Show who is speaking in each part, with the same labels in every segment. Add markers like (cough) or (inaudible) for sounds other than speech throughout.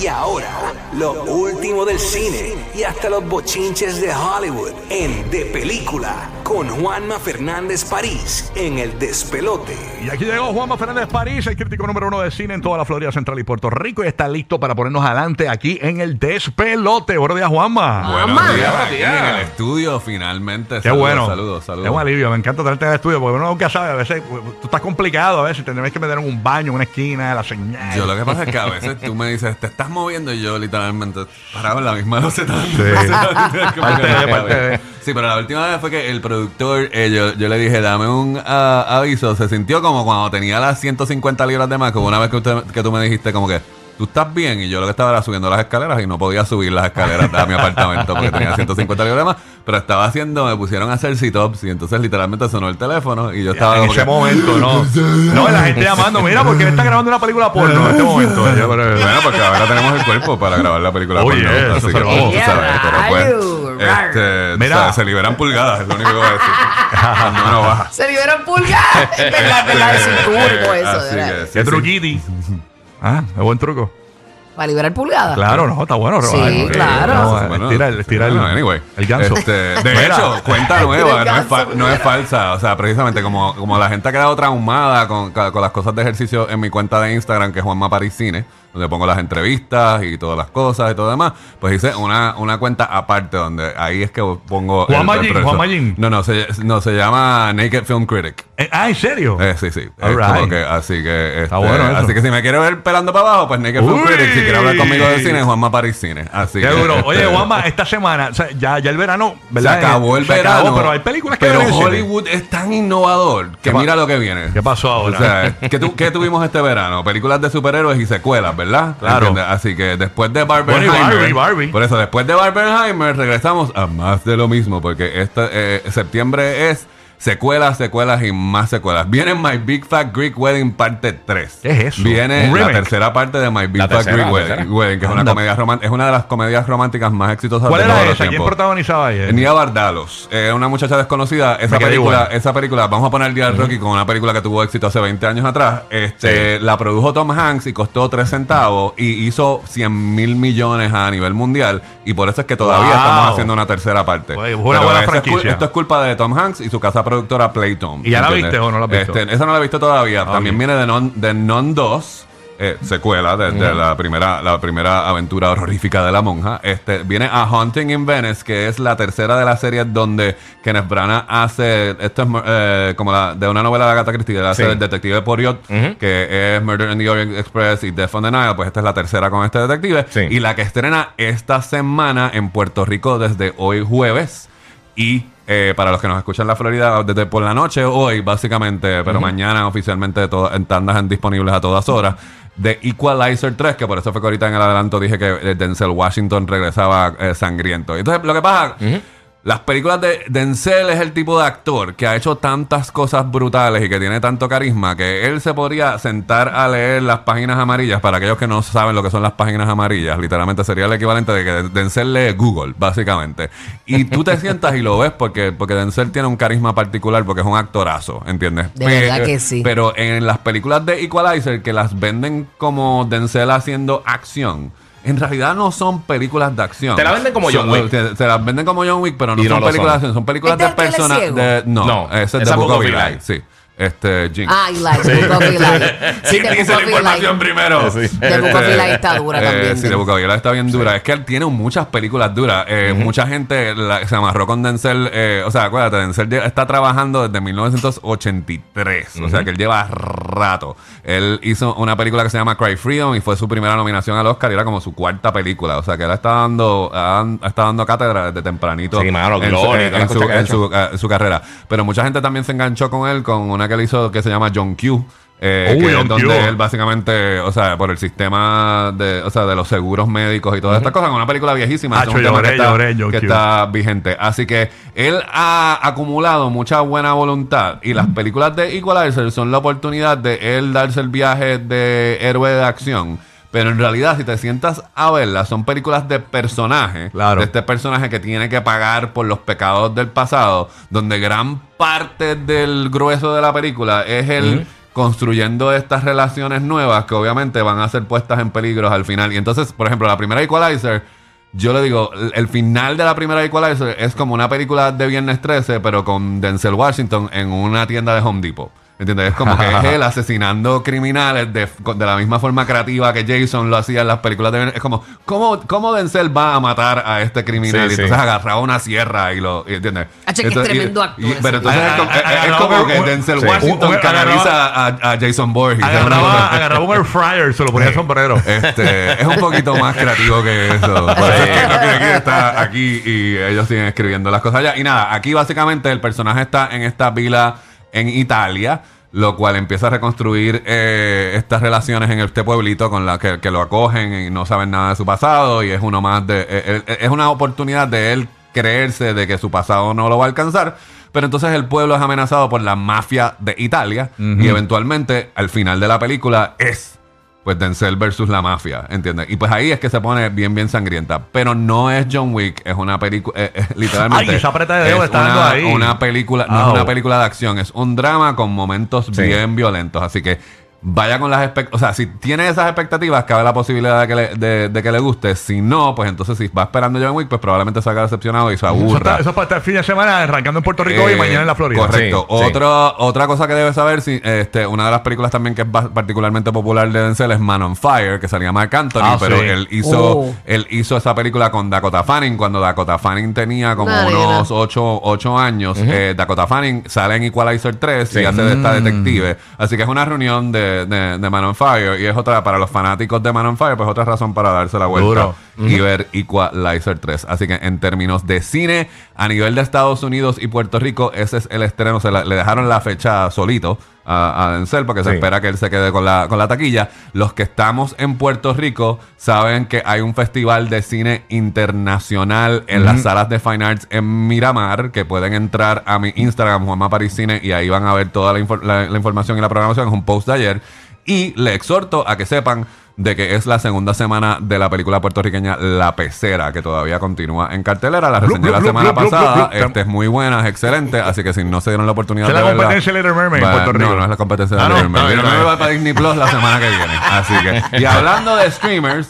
Speaker 1: Y ahora, lo último del cine y hasta los bochinches de Hollywood en De Película con Juanma Fernández París en El Despelote.
Speaker 2: Y aquí llegó Juanma Fernández París, el crítico número uno de cine en toda la Florida Central y Puerto Rico. Y está listo para ponernos adelante aquí en el despelote. Buenos días, Juanma.
Speaker 3: Buenos días, aquí en el estudio finalmente.
Speaker 2: Qué
Speaker 3: saludos,
Speaker 2: bueno.
Speaker 3: Saludos, saludos.
Speaker 2: Es un alivio. Me encanta traerte al estudio porque uno nunca sabe. A veces tú estás complicado. A veces tenés que meter en un baño, en una esquina, la señal.
Speaker 3: Yo lo que pasa es que a veces tú me dices, te estás moviendo y yo literalmente paraba en la misma loseta. (laughs)
Speaker 2: De.
Speaker 3: Sí, pero la última vez fue que el productor, eh, yo, yo le dije, dame un ah, aviso. Se sintió como cuando tenía las 150 libras de más, como una vez que, usted- que tú me dijiste como que, tú estás bien, y yo lo que estaba era subiendo las escaleras y no podía subir las escaleras a mi apartamento porque tenía 150 libras más, pero estaba haciendo, me pusieron a hacer sit-ups y entonces literalmente sonó el teléfono y yo estaba
Speaker 2: en
Speaker 3: como
Speaker 2: ese
Speaker 3: que,
Speaker 2: momento, no. No, la gente llamando, mira, porque él está grabando una película porno en este momento. Yo, pero-
Speaker 3: Bueno, porque ahora tenemos el cuerpo para grabar la película.
Speaker 2: Oye,
Speaker 3: porno,
Speaker 2: eso
Speaker 3: así que, tú sabes, pero pues, este,
Speaker 2: Mira.
Speaker 3: se liberan pulgadas, es lo único que voy a decir. (laughs) No, no baja.
Speaker 4: Se liberan pulgadas. (laughs) Es verdad, es verdad, de cintura y todo eso. Verdad.
Speaker 2: Qué truquiti. Ah, es buen truco.
Speaker 4: Para liberar pulgadas.
Speaker 2: Claro, no, está bueno.
Speaker 4: Sí,
Speaker 2: porque-
Speaker 4: claro.
Speaker 2: No,
Speaker 3: Bueno,
Speaker 2: estira el, estira el,
Speaker 3: bueno, anyway.
Speaker 2: el ganso.
Speaker 3: Este, de hecho, cuenta nueva, no es, fa- no falsa. O sea, precisamente como, como la gente ha quedado traumada con, con las cosas de ejercicio en mi cuenta de Instagram, que es Juanma París Cine, donde pongo las entrevistas y todas las cosas y todo demás, pues hice una, una cuenta aparte donde ahí es que pongo...
Speaker 2: Jin,
Speaker 3: proceso.
Speaker 2: Juanma Jin.
Speaker 3: No, no, se, no, se llama Naked Film Critic.
Speaker 2: Eh, ah, ¿en serio?
Speaker 3: Eh, sí, sí. Como que, así que, este,
Speaker 2: Está bueno eso.
Speaker 3: así que si me quiere ver pelando para abajo, pues Naked Film. Critic. Si quiere hablar conmigo de cine, Juanma París Cine. Así
Speaker 2: Qué
Speaker 3: que,
Speaker 2: duro. Oye,
Speaker 3: este,
Speaker 2: Juanma, esta semana, o sea, ya, ya el verano, ¿verdad?
Speaker 3: Se acabó el
Speaker 2: Se
Speaker 3: verano.
Speaker 2: acabó, pero hay películas que
Speaker 3: Pero
Speaker 2: cine.
Speaker 3: Hollywood es tan innovador que
Speaker 2: ¿Qué pa-
Speaker 3: mira lo que viene.
Speaker 2: ¿Qué pasó ahora?
Speaker 3: O sea, ¿qué, tu- qué tuvimos este verano? Películas de superhéroes y secuelas, ¿verdad?
Speaker 2: Claro.
Speaker 3: ¿Entiendes? Así que después de
Speaker 2: Bueno, y
Speaker 3: Barbenheimer.
Speaker 2: Barbie, Barbie.
Speaker 3: Por eso, después de Barbenheimer regresamos a más de lo mismo. Porque este eh, septiembre es secuelas, secuelas y más secuelas. Viene My Big Fat Greek Wedding parte 3.
Speaker 2: ¿Qué es eso?
Speaker 3: Viene
Speaker 2: ¿Un
Speaker 3: la tercera parte de My Big
Speaker 5: La
Speaker 3: Fat
Speaker 5: tercera,
Speaker 3: Greek Wedding. Wedding, que es una comedia romántica, es una de las comedias románticas más exitosas
Speaker 2: ¿Cuál
Speaker 3: de
Speaker 2: era esa? ¿Quién protagonizaba ahí?
Speaker 3: Nia Bardalos, eh, una muchacha desconocida. Esa película,
Speaker 2: igual.
Speaker 3: esa película, vamos a poner el día de Rocky con una película que tuvo éxito hace 20 años atrás. Este, La produjo Tom Hanks y costó 3 centavos y hizo 100 mil millones a nivel mundial. Y por eso es que todavía
Speaker 2: Wow.
Speaker 3: estamos haciendo una tercera parte.
Speaker 2: Oye, fue una buena
Speaker 3: es
Speaker 2: franquicia.
Speaker 3: esto es culpa de Tom Hanks y su casa productora Playtone.
Speaker 2: ¿Y ya la
Speaker 3: ¿entiendes?
Speaker 2: viste o no la has visto?
Speaker 3: Este, esa no la he visto todavía.
Speaker 2: Ah,
Speaker 3: También
Speaker 2: ok.
Speaker 3: viene de Non, de Non 2. eh, secuela de, de la primera la primera aventura horrorífica de la monja este viene a Haunting in Venice que es la tercera de las series donde Kenneth Branagh hace esto es eh, como la, de una novela de Agatha Christie él hace
Speaker 5: Sí.
Speaker 3: el detective Poirot que es Murder in the Orient Express y Death on the Nile pues esta es la tercera con este detective
Speaker 5: Sí.
Speaker 3: y la que estrena esta semana en Puerto Rico desde hoy jueves y eh, para los que nos escuchan en la Florida, desde por la noche, hoy básicamente, pero mañana oficialmente to- en tandas disponibles a todas horas, de Equalizer 3, que por eso fue que ahorita en el adelanto dije que eh, Denzel Washington regresaba eh, sangriento. Entonces, lo que pasa... Las películas de Denzel es el tipo de actor que ha hecho tantas cosas brutales y que tiene tanto carisma que él se podría sentar a leer las páginas amarillas. Para aquellos que no saben lo que son las páginas amarillas, literalmente sería el equivalente de que Denzel lee Google, básicamente. Y tú te sientas y lo ves porque, porque Denzel tiene un carisma particular porque es un actorazo, ¿entiendes?
Speaker 4: De verdad que sí.
Speaker 3: Pero en las películas de Equalizer que las venden como Denzel haciendo acción. En realidad no son películas de acción.
Speaker 5: Te la venden como John
Speaker 3: Son-
Speaker 5: Wick.
Speaker 3: Te, te las venden como John Wick, pero no
Speaker 5: Y
Speaker 3: son películas
Speaker 5: son.
Speaker 3: de acción. Son películas
Speaker 4: ¿Este
Speaker 3: de personas. No,
Speaker 5: No,
Speaker 3: ese es
Speaker 5: esa
Speaker 3: de
Speaker 5: es
Speaker 3: Book of
Speaker 5: of
Speaker 3: Eli,
Speaker 5: Eli.
Speaker 3: Sí. Este, Jin.
Speaker 4: Ah, Eli, The Book of Eli. (laughs) Sí,
Speaker 3: ¿Quién
Speaker 4: The
Speaker 3: dice
Speaker 4: Book
Speaker 3: la
Speaker 4: of
Speaker 3: información
Speaker 4: Eli.
Speaker 3: primero?
Speaker 5: Sí.
Speaker 4: The Book of Eli está dura
Speaker 3: Eh,
Speaker 4: también.
Speaker 3: sí, de Book of Eli está bien dura. Es que él tiene muchas películas duras. Eh, Mucha gente la- se amarró con Denzel. eh, o sea, acuérdate, Denzel está trabajando desde 1983. O sea, que él lleva rato. Él hizo una película que se llama Cry Freedom y fue su primera nominación al Oscar y era como su cuarta película. O sea, que él está dando, ha, está dando cátedra desde tempranito.
Speaker 5: Sí, mano,
Speaker 3: en, su,
Speaker 5: Glory,
Speaker 3: en- en su- en su- eh, su carrera. Pero mucha gente también se enganchó con él con una que él hizo que se llama John Q. eh,
Speaker 2: Oh,
Speaker 3: que es donde
Speaker 2: Q.
Speaker 3: él básicamente, o sea, por el sistema de, o sea, de los seguros médicos y todas estas cosas, una película viejísima, es un tema
Speaker 2: lloré,
Speaker 3: que, está,
Speaker 2: lloré,
Speaker 3: que está vigente. Así que él ha acumulado mucha buena voluntad y las películas de Equalizer son la oportunidad de él darse el viaje de héroe de acción. Pero en realidad, si te sientas a verlas, son películas de personaje.
Speaker 2: Claro.
Speaker 3: De este personaje que tiene que pagar por los pecados del pasado, donde gran parte del grueso de la película es el construyendo estas relaciones nuevas que obviamente van a ser puestas en peligro al final. Y entonces, por ejemplo, la primera Equalizer, yo le digo, el- el final de la primera Equalizer es como una película de Viernes 13, pero con Denzel Washington en una tienda de Home Depot. ¿Entiendes? Es como que es (laughs) él asesinando criminales de, de la misma forma creativa que Jason lo hacía en las películas de. Es como, ¿cómo, cómo Denzel va a matar a este criminal?
Speaker 5: Sí,
Speaker 3: y
Speaker 5: sí.
Speaker 3: entonces agarraba una sierra y lo... ¿Entiendes?
Speaker 4: Que es tremendo actor
Speaker 3: pero entonces es como, es que Denzel
Speaker 5: sí.
Speaker 3: Washington
Speaker 2: Un-
Speaker 3: canaliza a, Jason Borges.
Speaker 2: Agarraba, agarraba un air fryer, se lo ponía el sombrero.
Speaker 3: Este, es un poquito más creativo que eso. (laughs) Por eso es que no tiene que estar aquí y ellos siguen escribiendo las cosas allá. Y nada, aquí básicamente el personaje está en esta vila en Italia, lo cual empieza a reconstruir eh, estas relaciones en este pueblito con la que, que lo acogen y no saben nada de su pasado. Y es uno más de. eh, eh, es una oportunidad de él creerse de que su pasado no lo va a alcanzar. Pero entonces el pueblo es amenazado por la mafia de Italia. Y eventualmente, al final de la película, es pues Denzel versus la mafia, ¿entiendes? Y pues ahí es que se pone bien, bien sangrienta. Pero no es John Wick, es una película, eh, eh, (laughs) literalmente.
Speaker 2: Ay, esa de dedo
Speaker 3: es
Speaker 2: está
Speaker 3: una,
Speaker 2: ahí.
Speaker 3: una película, no es una película de acción, es un drama con momentos
Speaker 5: Sí.
Speaker 3: bien violentos. Así que vaya con las expectativas. O sea, si tiene esas expectativas, cabe la posibilidad de que le, de, de que le guste. Si no, pues entonces si va esperando John Wick, pues probablemente se haga decepcionado y se
Speaker 2: Eso,
Speaker 3: aburra.
Speaker 2: está- eso es para estar el fin de semana arrancando en Puerto Rico y
Speaker 3: Eh,
Speaker 2: mañana en la Florida.
Speaker 3: Correcto.
Speaker 5: Sí, sí.
Speaker 3: Otro- Otra cosa que debes saber, si, este, una de las películas también que es particularmente popular de Denzel es Man on Fire, que salía Mark Anthony,
Speaker 2: Ah,
Speaker 3: pero
Speaker 2: sí.
Speaker 3: él hizo
Speaker 4: Oh.
Speaker 3: él hizo esa película con Dakota Fanning cuando Dakota Fanning tenía como unos 8, años. Eh, Dakota Fanning sale en Equalizer 3 y hace de esta
Speaker 2: Mm.
Speaker 3: detective. Así que es una reunión de, de, de Man on Fire y es otra, para los fanáticos de Man on Fire, pues otra razón para darse la vuelta
Speaker 2: Duro.
Speaker 3: y ver Equalizer 3. Así que en términos de cine, a nivel de Estados Unidos y Puerto Rico, ese es el estreno. Se la- le dejaron la fecha solito a, a Denzel porque se espera que él se quede con la, con la taquilla. Los que estamos en Puerto Rico saben que hay un festival de cine internacional en las salas de Fine Arts en Miramar, que pueden entrar a mi Instagram, Juanma Paris Cine, y ahí van a ver toda la, infor- la- la información y la programación. Es un post de ayer. Y le exhorto a que sepan de que es la segunda semana de la película puertorriqueña La Pecera, que todavía continúa en cartelera. La reseñé la semana pasada. Este es muy buena, es excelente. Así que si no se dieron la oportunidad
Speaker 2: ¿Es
Speaker 3: de
Speaker 2: la
Speaker 3: verla,
Speaker 2: competencia de Little Mermaid en Puerto Rico?
Speaker 3: No, no es la competencia de
Speaker 2: Ah,
Speaker 3: Little Mermaid. Little Mermaid va para Disney Plus la semana que viene. Así que, y hablando de streamers,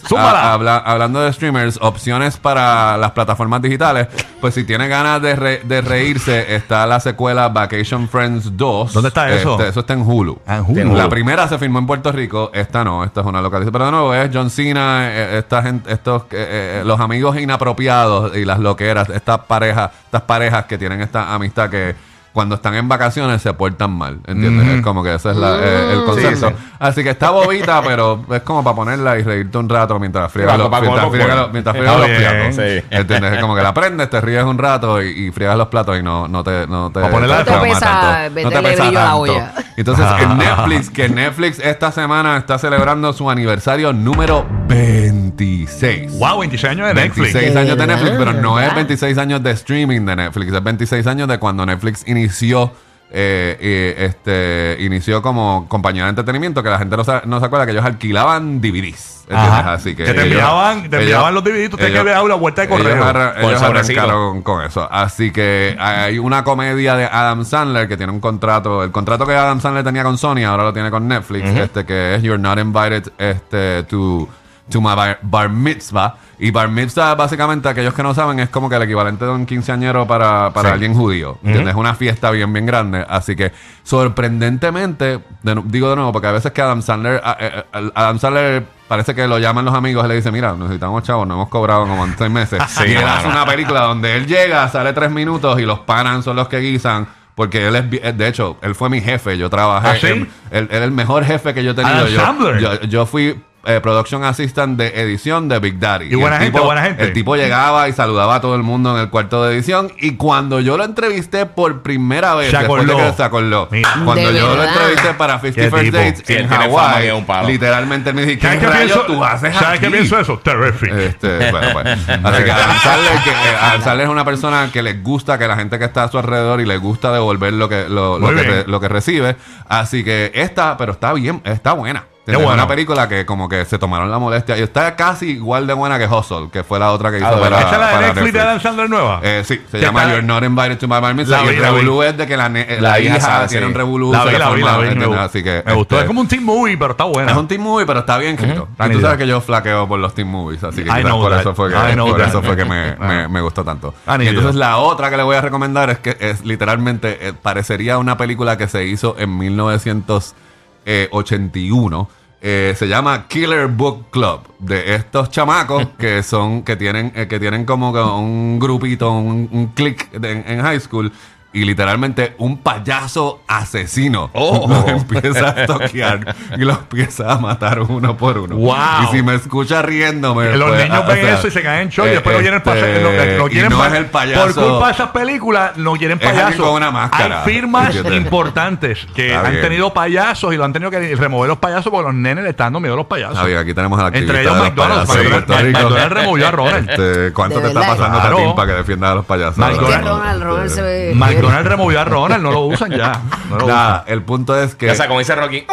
Speaker 3: hablando de streamers, opciones para las plataformas digitales, pues si tiene ganas de, re- de reírse, está la secuela Vacation Friends 2.
Speaker 2: ¿Dónde está eso?
Speaker 3: Este, eso está en Hulu.
Speaker 2: Ah, en Hulu.
Speaker 5: En Hulu.
Speaker 3: La primera se filmó en Puerto Rico, esta no, esta es una localización. Pero de nuevo, es John Cena, eh, gente, estos, eh, eh, los amigos inapropiados y las loqueras, estas parejas, estas parejas que tienen esta amistad que cuando están en vacaciones se portan mal, ¿entiendes? Es como que ese es la- eh, el concepto.
Speaker 5: Sí, sí.
Speaker 3: Así que está bobita, (laughs) pero es como para ponerla y reírte un rato mientras friegas los, mientras los- mientras friegas
Speaker 2: Está
Speaker 3: los
Speaker 2: bien,
Speaker 3: platos.
Speaker 5: sí.
Speaker 3: ¿Entiendes? Es como que la prendes, te ríes un rato y, y friegas los platos y no, no te, no te,
Speaker 2: Para ponerla
Speaker 3: te
Speaker 4: fondo.
Speaker 3: tanto.
Speaker 4: No te pesa la olla.
Speaker 3: Entonces, en (laughs) Netflix, que Netflix esta semana está celebrando su aniversario número 26.
Speaker 2: Wow, 26 años de Netflix.
Speaker 3: 26 años de Netflix, pero no es
Speaker 4: ¿verdad?
Speaker 3: 26 años de streaming de Netflix, es 26 años de cuando Netflix inició. eh, eh, este inició como compañía de entretenimiento que la gente no se, no se acuerda que ellos alquilaban DVDs así que,
Speaker 2: Que te
Speaker 3: ellos-
Speaker 2: enviaban- te enviaban los DVDs, tú tenías que ver la vuelta de correo.
Speaker 3: ellos, arra-
Speaker 5: Con
Speaker 3: ellos
Speaker 5: sobrecito.
Speaker 3: arrancaron con eso así que hay una comedia de Adam Sandler que tiene un contrato el contrato que Adam Sandler tenía con Sony ahora lo tiene con Netflix este que es You're Not Invited este to to my bar, bar mitzvah y bar mitzvah básicamente aquellos que no saben es como que el equivalente de un quinceañero para, para
Speaker 5: Sí.
Speaker 3: alguien judío ¿entiendes? es una fiesta bien bien grande así que sorprendentemente de digo de nuevo porque a veces que Adam Sandler a- eh, eh, Adam Sandler parece que lo llaman los amigos y le dicen mira necesitamos chavos no hemos cobrado como en seis meses (laughs)
Speaker 5: Sí,
Speaker 3: y él hace una película donde él llega sale tres minutos y los panan son los que guisan porque él es, bi- de hecho, él fue mi jefe. Yo trabajé.
Speaker 2: ¿Ah, sí?
Speaker 3: él, él es el mejor jefe que yo he tenido. Yo, yo, yo fui eh, production assistant de edición de Big Daddy.
Speaker 2: Y buena gente,
Speaker 3: tipo-
Speaker 2: buena gente.
Speaker 3: El tipo llegaba y saludaba a todo el mundo en el cuarto de edición. Y cuando yo lo entrevisté por primera vez,
Speaker 2: Se
Speaker 3: después de
Speaker 2: acordó.
Speaker 3: que se acordó,
Speaker 2: Mira.
Speaker 3: cuando
Speaker 4: De
Speaker 3: yo lo entrevisté para 50
Speaker 2: Qué
Speaker 3: First. Dates
Speaker 5: Sí,
Speaker 3: en Hawái, literalmente me dice, ¿qué
Speaker 2: ¿Sabes qué
Speaker 3: rayos
Speaker 2: pienso?
Speaker 3: tú haces
Speaker 2: ¿Sabes qué
Speaker 3: aquí?"
Speaker 2: pienso eso? Terrific.
Speaker 3: Este, (laughs) bueno, pues. Así que Adam Sandler, que, eh, Adam Sandler es una persona que le gusta que la gente que está a su alrededor y le gusta devolver lo que, lo, que, lo que recibe. Así que esta, pero está bien, está buena.
Speaker 2: Bueno.
Speaker 3: Una película que como que se tomaron la molestia. Y está casi igual de buena que Hustle, que fue la otra que hizo
Speaker 5: Ah, bueno.
Speaker 3: para,
Speaker 2: ¿Esa es la de Netflix de. Adam Sandler nueva?
Speaker 3: Eh, sí, se
Speaker 2: ¿Qué
Speaker 3: llama? You're Not Invited to My Bar Mitzvah. Y el revolú es de que la, ne-
Speaker 5: La
Speaker 3: la
Speaker 5: hija sabe,
Speaker 3: tiene
Speaker 5: sí.
Speaker 3: un revolú.
Speaker 2: la vi, la vi, la vi.
Speaker 3: Así que,
Speaker 2: me gustó.
Speaker 3: este,
Speaker 2: Es como un team movie, pero está buena.
Speaker 3: es un team movie, pero está bien escrito.
Speaker 2: Está
Speaker 3: Y tú sabes que yo flaqueo por los team movies, así que por
Speaker 2: that.
Speaker 3: eso fue que, por eso fue que me,
Speaker 2: Ah.
Speaker 3: me, gustó tanto.
Speaker 2: Ah,
Speaker 3: y entonces la otra que le voy a recomendar es que es literalmente eh, parecería una película que se hizo en 1981. Eh, se llama Killer Book Club de estos chamacos (laughs) que son que tienen eh, que tienen como un grupito un, un click de- en, en high school y literalmente un payaso asesino
Speaker 2: Oh. (laughs)
Speaker 3: los empieza a toquear y los empieza a matar uno por uno.
Speaker 2: Wow.
Speaker 3: Y si me escucha riéndome.
Speaker 2: Los
Speaker 3: pues,
Speaker 2: niños
Speaker 3: o
Speaker 2: ven
Speaker 3: sea,
Speaker 2: eso y se caen en shock y
Speaker 3: eh,
Speaker 2: después no quieren pasar.
Speaker 3: este,
Speaker 2: No, no
Speaker 3: y
Speaker 2: quieren
Speaker 3: no
Speaker 2: pa-
Speaker 3: es el payaso.
Speaker 2: Por culpa de esas películas, no quieren payasos.
Speaker 3: con una máscara.
Speaker 2: Hay firmas importantes que
Speaker 3: Está
Speaker 2: han
Speaker 3: bien.
Speaker 2: tenido payasos y lo han tenido que remover los payasos porque los nenes le están dando miedo a los payasos.
Speaker 3: Está bien, aquí tenemos a la
Speaker 2: Entre ellos McDonald's. McDonald's, removió a Ronald.
Speaker 3: Este, ¿Cuánto
Speaker 4: De
Speaker 3: te está pasando
Speaker 2: Claro.
Speaker 3: Tatín para que defienda a los payasos?
Speaker 2: McDonald's.
Speaker 4: Ronald,
Speaker 2: removió a Ronald, no lo usan ya. No lo
Speaker 3: Nada, el punto es que
Speaker 5: O sea, como dice Rocky.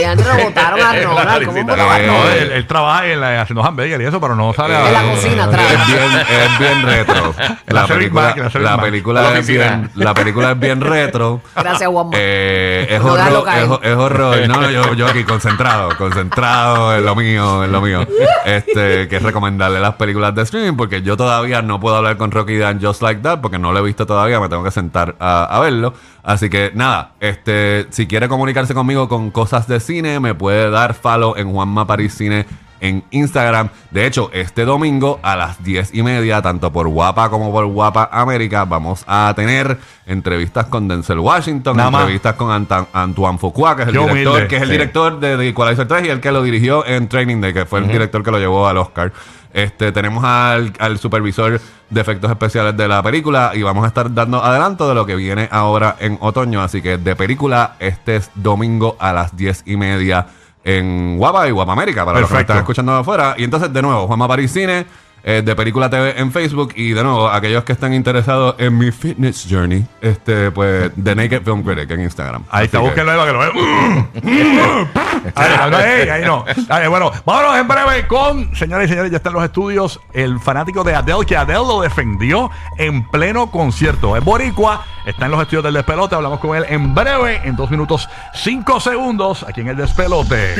Speaker 4: Ya rebotaron a (laughs) Ronald. ¿Cómo?
Speaker 3: Eh,
Speaker 2: usan. No, él, él trabaja en la- haciendo hamburger y eso, pero no sale a
Speaker 4: En la cocina atrás.
Speaker 3: es bien, es bien retro. (laughs)
Speaker 2: La
Speaker 3: película,
Speaker 2: la
Speaker 3: película es bien, la película es bien retro.
Speaker 4: Gracias, Juanma.
Speaker 3: Eh, es,
Speaker 4: No,
Speaker 3: horror, es, es horror. No, no, yo, yo aquí concentrado, concentrado en lo mío, en lo mío. Este, que es recomendarle las películas de streaming porque yo todavía no puedo hablar con Rocky Dan Just Like That porque no lo he visto todavía, me tengo que sentar a, a verlo. Así que nada, este, si quiere comunicarse conmigo con cosas de cine, me puede dar follow en Juanma París Cine en Instagram. De hecho, este domingo a las 10 y media, tanto por Guapa como por Guapa América, vamos a tener entrevistas con Denzel Washington,
Speaker 2: Nada más.
Speaker 3: entrevistas con Anta- Antoine Fuqua, que es el
Speaker 2: Qué
Speaker 3: director,
Speaker 2: humilde,
Speaker 3: que es el
Speaker 2: sí.
Speaker 3: director de The Equalizer 3 y el que lo dirigió en Training Day, que fue el director que lo llevó al Oscar. Este, tenemos al, al supervisor de efectos especiales de la película y vamos a estar dando adelanto de lo que viene ahora en otoño. Así que de película, este es domingo a las 10 y media en Guapa y Guapa América, para los que están escuchando afuera. Y entonces, de nuevo, Juanma París Cine, eh, de Película TV en Facebook. Y de nuevo, aquellos que están interesados en mi fitness journey, este, pues, The Naked Film Critic en Instagram.
Speaker 2: Ahí está, búsquenlo ahí para que lo vean. ahí, no, ahí, ahí no. Ahí, bueno, vámonos en breve con, señores y señores, ya están los estudios, el fanático de Adele, que Adele lo defendió en pleno concierto. Es boricua, está en los estudios del despelote, hablamos con él en breve, en dos minutos, cinco segundos, aquí en el despelote.